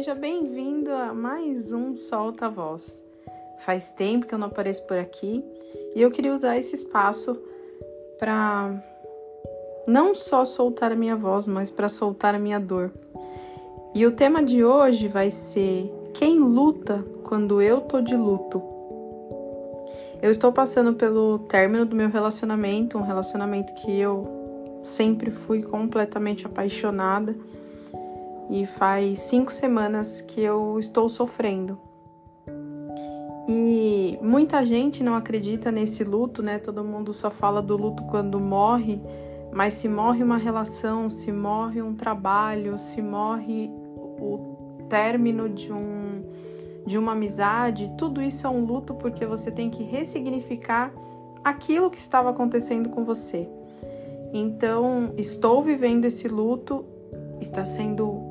Seja bem-vindo a mais um Solta a Voz. Faz tempo que eu não apareço por aqui e eu queria usar esse espaço para não só soltar a minha voz, mas para soltar a minha dor. E o tema de hoje vai ser quem luta quando eu tô de luto. Eu estou passando pelo término do meu relacionamento, um relacionamento que eu sempre fui completamente apaixonada e faz cinco semanas que eu estou sofrendo. E muita gente não acredita nesse luto, né? Todo mundo só fala do luto quando morre, mas se morre uma relação, se morre um trabalho, se morre o término de um de uma amizade, tudo isso é um luto porque você tem que ressignificar aquilo que estava acontecendo com você. Então, estou vivendo esse luto, está sendo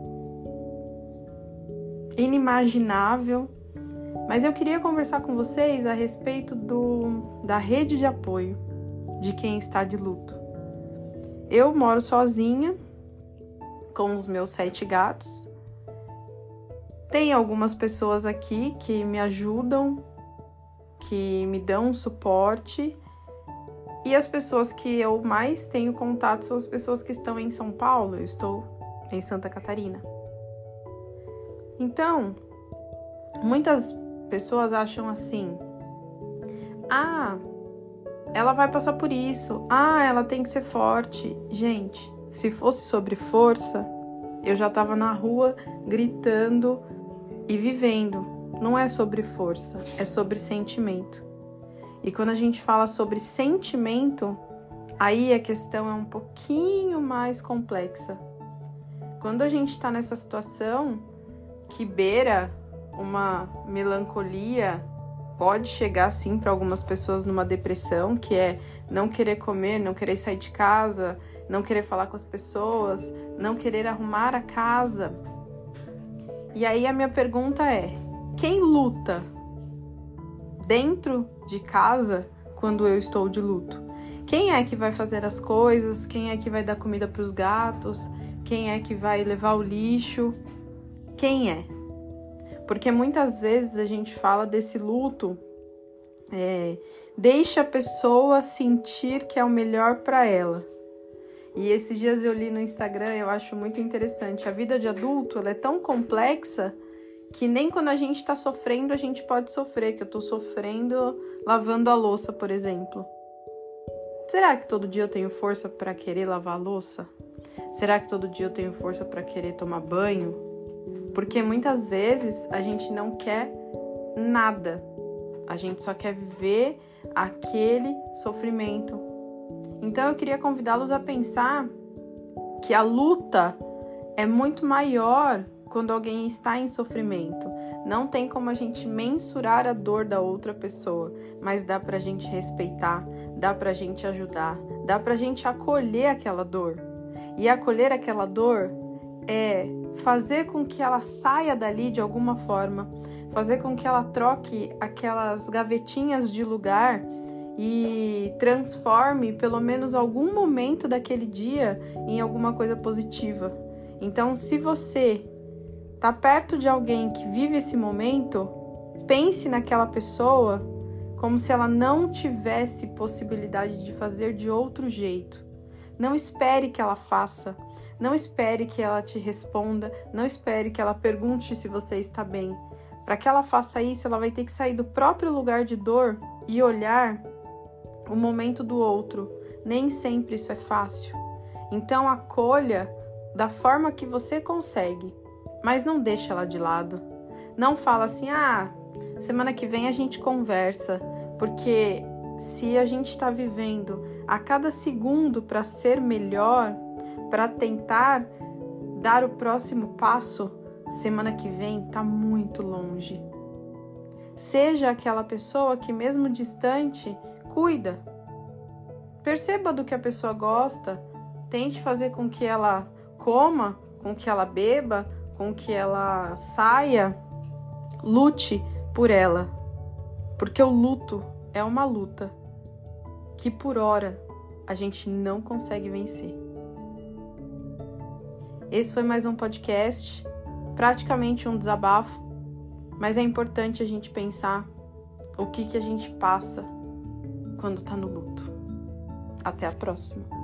inimaginável. Mas eu queria conversar com vocês a respeito do, da rede de apoio de quem está de luto. Eu moro sozinha com os meus sete gatos. Tem algumas pessoas aqui que me ajudam, que me dão suporte. E as pessoas que eu mais tenho contato são as pessoas que estão em São Paulo. Eu estou em Santa Catarina. Então, muitas pessoas acham assim: ah, ela vai passar por isso, ah, ela tem que ser forte. Gente, se fosse sobre força, eu já estava na rua gritando e vivendo. Não é sobre força, é sobre sentimento. E quando a gente fala sobre sentimento, aí a questão é um pouquinho mais complexa. Quando a gente está nessa situação, que beira uma melancolia, pode chegar sim para algumas pessoas numa depressão, que é não querer comer, não querer sair de casa, não querer falar com as pessoas, não querer arrumar a casa. E aí a minha pergunta é: quem luta dentro de casa quando eu estou de luto? Quem é que vai fazer as coisas? Quem é que vai dar comida para os gatos? Quem é que vai levar o lixo? Quem é. Porque muitas vezes a gente fala desse luto, é, deixa a pessoa sentir que é o melhor para ela. E esses dias eu li no Instagram, eu acho muito interessante. A vida de adulto ela é tão complexa que nem quando a gente está sofrendo a gente pode sofrer. Que eu estou sofrendo lavando a louça, por exemplo. Será que todo dia eu tenho força para querer lavar a louça? Será que todo dia eu tenho força para querer tomar banho? Porque muitas vezes a gente não quer nada, a gente só quer viver aquele sofrimento. Então eu queria convidá-los a pensar que a luta é muito maior quando alguém está em sofrimento. Não tem como a gente mensurar a dor da outra pessoa, mas dá pra gente respeitar, dá pra gente ajudar, dá pra gente acolher aquela dor. E acolher aquela dor é fazer com que ela saia dali de alguma forma, fazer com que ela troque aquelas gavetinhas de lugar e transforme pelo menos algum momento daquele dia em alguma coisa positiva. Então, se você está perto de alguém que vive esse momento, pense naquela pessoa como se ela não tivesse possibilidade de fazer de outro jeito. Não espere que ela faça, não espere que ela te responda, não espere que ela pergunte se você está bem. Para que ela faça isso, ela vai ter que sair do próprio lugar de dor e olhar o momento do outro. Nem sempre isso é fácil. Então acolha da forma que você consegue, mas não deixe ela de lado. Não fala assim: "Ah, semana que vem a gente conversa", porque se a gente está vivendo a cada segundo para ser melhor, para tentar dar o próximo passo, semana que vem está muito longe. Seja aquela pessoa que, mesmo distante, cuida. Perceba do que a pessoa gosta, tente fazer com que ela coma, com que ela beba, com que ela saia, lute por ela. Porque o luto é uma luta que por hora a gente não consegue vencer. Esse foi mais um podcast praticamente um desabafo, mas é importante a gente pensar o que, que a gente passa quando tá no luto. Até a próxima!